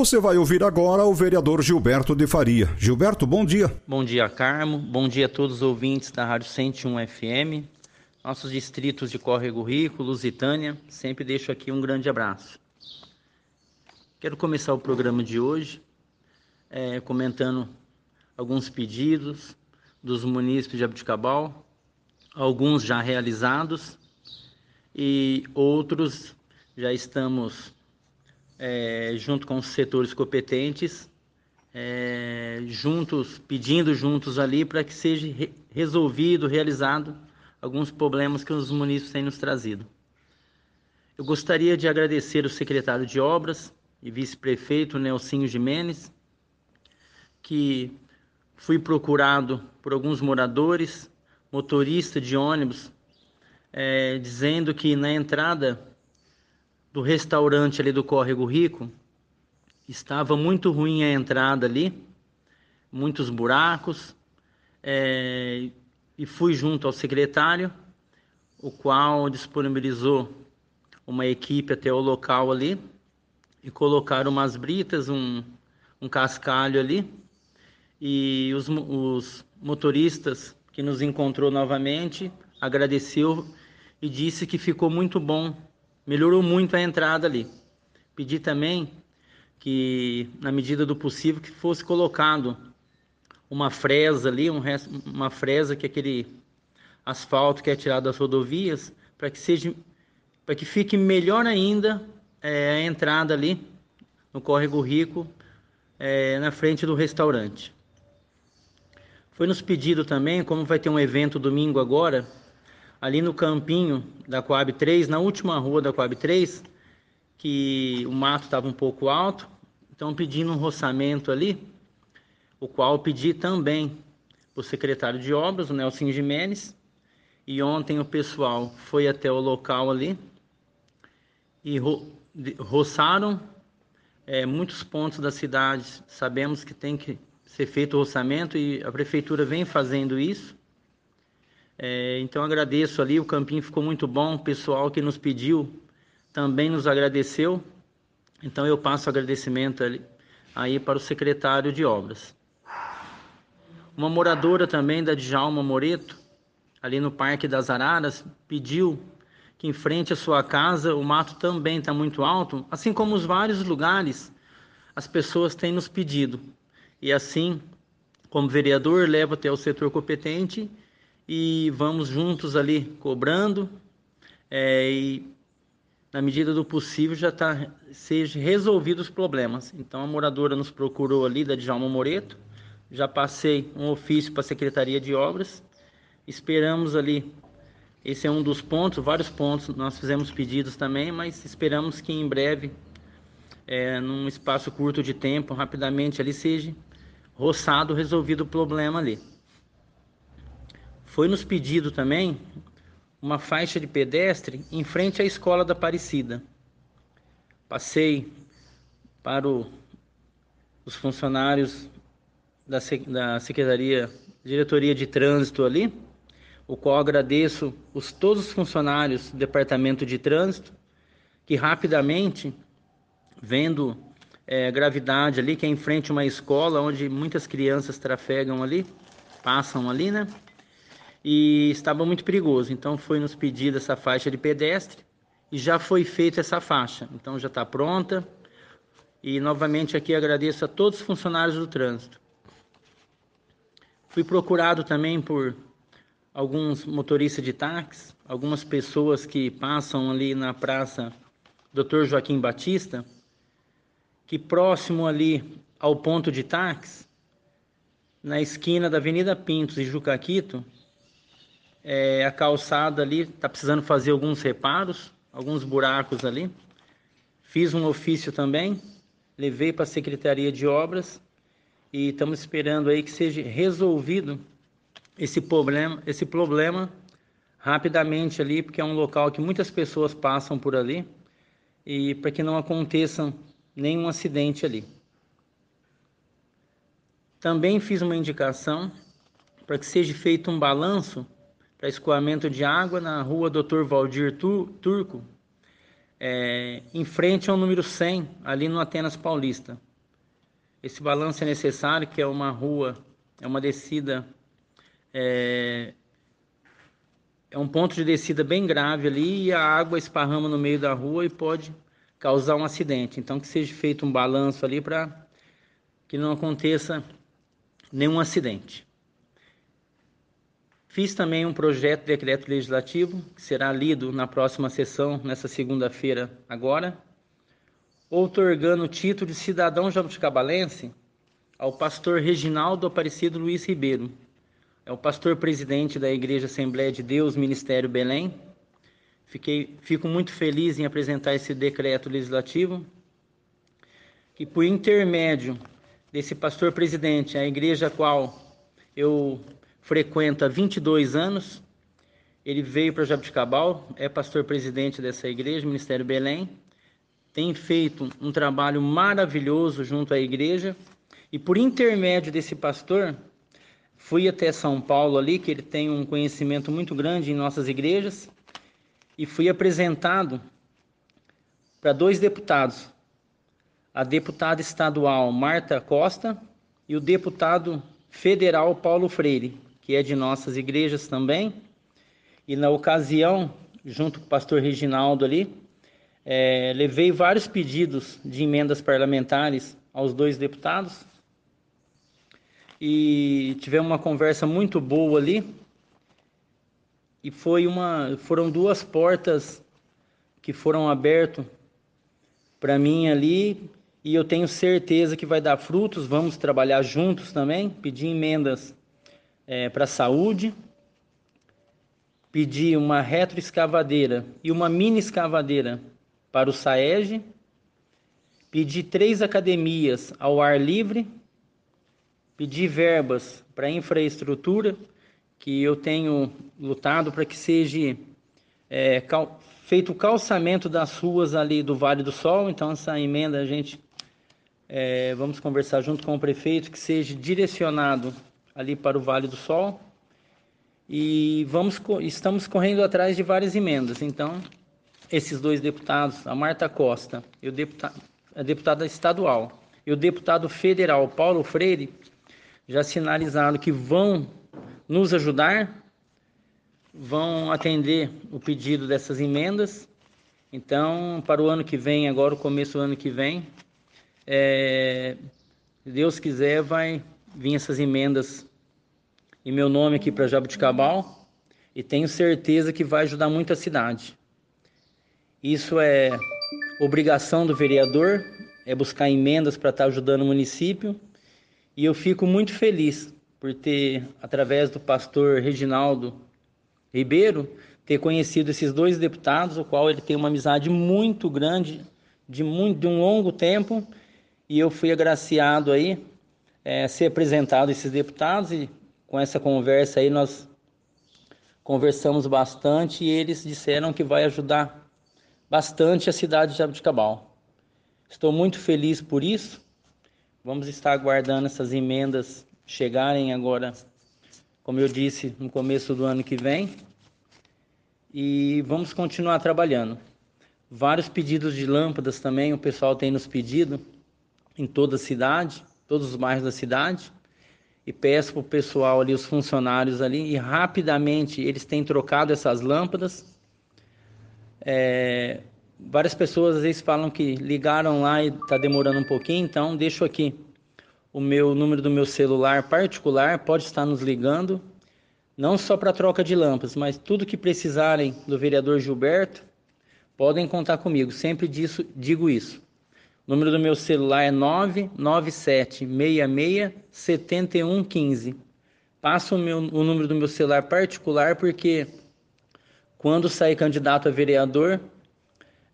Você vai ouvir agora o vereador Gilberto de Faria. Gilberto, bom dia. Bom dia, Carmo. Bom dia a todos os ouvintes da Rádio 101 FM. Nossos distritos de Córrego Rico, Lusitânia, sempre deixo aqui um grande abraço. Quero começar o programa de hoje é, comentando alguns pedidos dos munícipes de Abuticabal, alguns já realizados e outros já estamos é, junto com os setores competentes, é, juntos, pedindo juntos ali para que seja re resolvido, realizado alguns problemas que os munícipes têm nos trazido. Eu gostaria de agradecer o secretário de Obras e vice-prefeito Nelsinho Jimenez, que fui procurado por alguns moradores, motorista de ônibus, é, dizendo que na entrada do restaurante ali do Córrego Rico estava muito ruim a entrada ali, muitos buracos, é, e fui junto ao secretário, o qual disponibilizou uma equipe até o local ali e colocaram umas britas, um, um cascalho ali. E os, os motoristas que nos encontrou novamente agradeceu e disse que ficou muito bom, melhorou muito a entrada ali. Pedi também que, na medida do possível, que fosse colocado uma fresa ali, um uma fresa que é aquele asfalto que é tirado das rodovias, para que seja, para que fique melhor ainda é, a entrada ali no córrego Rico, é, na frente do restaurante. Foi nos pedido também, como vai ter um evento domingo agora, ali no campinho da Coab 3, na última rua da Coab 3, que o mato estava um pouco alto, então pedindo um roçamento ali, o qual pedi também o secretário de obras, o Nelson Jimenez, e ontem o pessoal foi até o local ali e ro roçaram é, muitos pontos da cidade. Sabemos que tem que ser feito o roçamento e a prefeitura vem fazendo isso. É, então agradeço ali, o campinho ficou muito bom, o pessoal que nos pediu também nos agradeceu. Então eu passo agradecimento ali, aí para o secretário de obras. Uma moradora também da Djalma Moreto, ali no Parque das Araras, pediu que em frente à sua casa o mato também está muito alto, assim como os vários lugares as pessoas têm nos pedido. E assim, como vereador, levo até o setor competente e vamos juntos ali cobrando é, e na medida do possível já está seja resolvido os problemas. Então a moradora nos procurou ali da Djalma Moreto já passei um ofício para a Secretaria de Obras. Esperamos ali, esse é um dos pontos, vários pontos, nós fizemos pedidos também, mas esperamos que em breve, é, num espaço curto de tempo, rapidamente ali seja roçado, resolvido o problema ali. Foi nos pedido também uma faixa de pedestre em frente à escola da Aparecida. Passei para o, os funcionários da, da Secretaria, Diretoria de Trânsito ali, o qual agradeço os, todos os funcionários do Departamento de Trânsito, que rapidamente, vendo é, gravidade ali, que é em frente a uma escola onde muitas crianças trafegam ali, passam ali, né? E estava muito perigoso. Então foi nos pedida essa faixa de pedestre e já foi feita essa faixa. Então já está pronta. E novamente aqui agradeço a todos os funcionários do trânsito. Fui procurado também por alguns motoristas de táxi, algumas pessoas que passam ali na praça Dr. Joaquim Batista, que próximo ali ao ponto de táxi, na esquina da Avenida Pintos e Jucaquito, é, a calçada ali está precisando fazer alguns reparos, alguns buracos ali. Fiz um ofício também levei para a Secretaria de Obras e estamos esperando aí que seja resolvido esse problema, esse problema rapidamente ali, porque é um local que muitas pessoas passam por ali e para que não aconteça nenhum acidente ali. Também fiz uma indicação para que seja feito um balanço para escoamento de água na rua Dr. Valdir Turco, é, em frente ao número 100, ali no Atenas Paulista. Esse balanço é necessário, que é uma rua, é uma descida, é, é um ponto de descida bem grave ali e a água esparrama no meio da rua e pode causar um acidente. Então, que seja feito um balanço ali para que não aconteça nenhum acidente. Fiz também um projeto de decreto legislativo, que será lido na próxima sessão, nessa segunda-feira agora, outorgando o título de cidadão jabuticabalense ao pastor Reginaldo Aparecido Luiz Ribeiro. É o pastor presidente da Igreja Assembleia de Deus, Ministério Belém. Fiquei, fico muito feliz em apresentar esse decreto legislativo, que por intermédio desse pastor presidente, a igreja a qual eu frequenta há 22 anos. Ele veio para Jabuticabal, é pastor presidente dessa igreja, Ministério Belém. Tem feito um trabalho maravilhoso junto à igreja. E por intermédio desse pastor, fui até São Paulo ali, que ele tem um conhecimento muito grande em nossas igrejas, e fui apresentado para dois deputados, a deputada estadual Marta Costa e o deputado federal Paulo Freire que é de nossas igrejas também. E na ocasião, junto com o pastor Reginaldo ali, é, levei vários pedidos de emendas parlamentares aos dois deputados e tivemos uma conversa muito boa ali. E foi uma, foram duas portas que foram abertas para mim ali e eu tenho certeza que vai dar frutos. Vamos trabalhar juntos também, pedir emendas é, para a saúde, pedi uma retroescavadeira e uma mini escavadeira para o SAEG, pedi três academias ao ar livre, pedi verbas para infraestrutura, que eu tenho lutado para que seja é, cal, feito o calçamento das ruas ali do Vale do Sol, então essa emenda a gente é, vamos conversar junto com o prefeito que seja direcionado ali para o Vale do Sol. E vamos, estamos correndo atrás de várias emendas. Então, esses dois deputados, a Marta Costa e o deputado, a deputada estadual e o deputado federal Paulo Freire, já sinalizaram que vão nos ajudar, vão atender o pedido dessas emendas. Então, para o ano que vem, agora o começo do ano que vem, é, Deus quiser, vai vir essas emendas em meu nome aqui para Jabuticabal e tenho certeza que vai ajudar muito a cidade. Isso é obrigação do vereador, é buscar emendas para estar tá ajudando o município e eu fico muito feliz por ter, através do pastor Reginaldo Ribeiro, ter conhecido esses dois deputados, o qual ele tem uma amizade muito grande, de, muito, de um longo tempo, e eu fui agraciado aí é, ser apresentado esses deputados e com essa conversa aí nós conversamos bastante e eles disseram que vai ajudar bastante a cidade de Jabuticabal. Estou muito feliz por isso. Vamos estar aguardando essas emendas chegarem agora, como eu disse, no começo do ano que vem. E vamos continuar trabalhando. Vários pedidos de lâmpadas também o pessoal tem nos pedido em toda a cidade, todos os bairros da cidade e peço para o pessoal ali, os funcionários ali, e rapidamente eles têm trocado essas lâmpadas. É, várias pessoas às vezes falam que ligaram lá e está demorando um pouquinho, então deixo aqui o meu número do meu celular particular, pode estar nos ligando, não só para troca de lâmpadas, mas tudo que precisarem do vereador Gilberto, podem contar comigo, sempre disso, digo isso. O número do meu celular é 997667115. Passo o, meu, o número do meu celular particular porque quando sair candidato a vereador,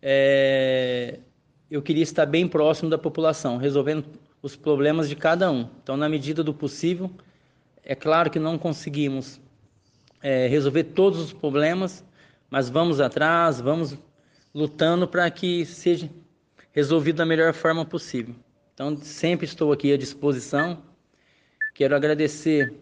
é, eu queria estar bem próximo da população, resolvendo os problemas de cada um. Então, na medida do possível, é claro que não conseguimos é, resolver todos os problemas, mas vamos atrás, vamos lutando para que seja resolvido da melhor forma possível. Então, sempre estou aqui à disposição. Quero agradecer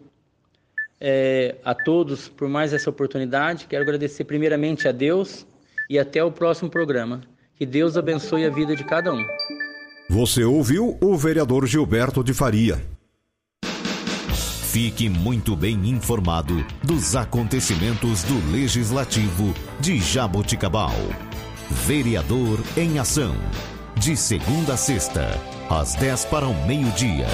é, a todos por mais essa oportunidade. Quero agradecer primeiramente a Deus e até o próximo programa. Que Deus abençoe a vida de cada um. Você ouviu o vereador Gilberto de Faria. Fique muito bem informado dos acontecimentos do Legislativo de Jaboticabal. Vereador em Ação. De segunda a sexta, às 10 para o meio-dia.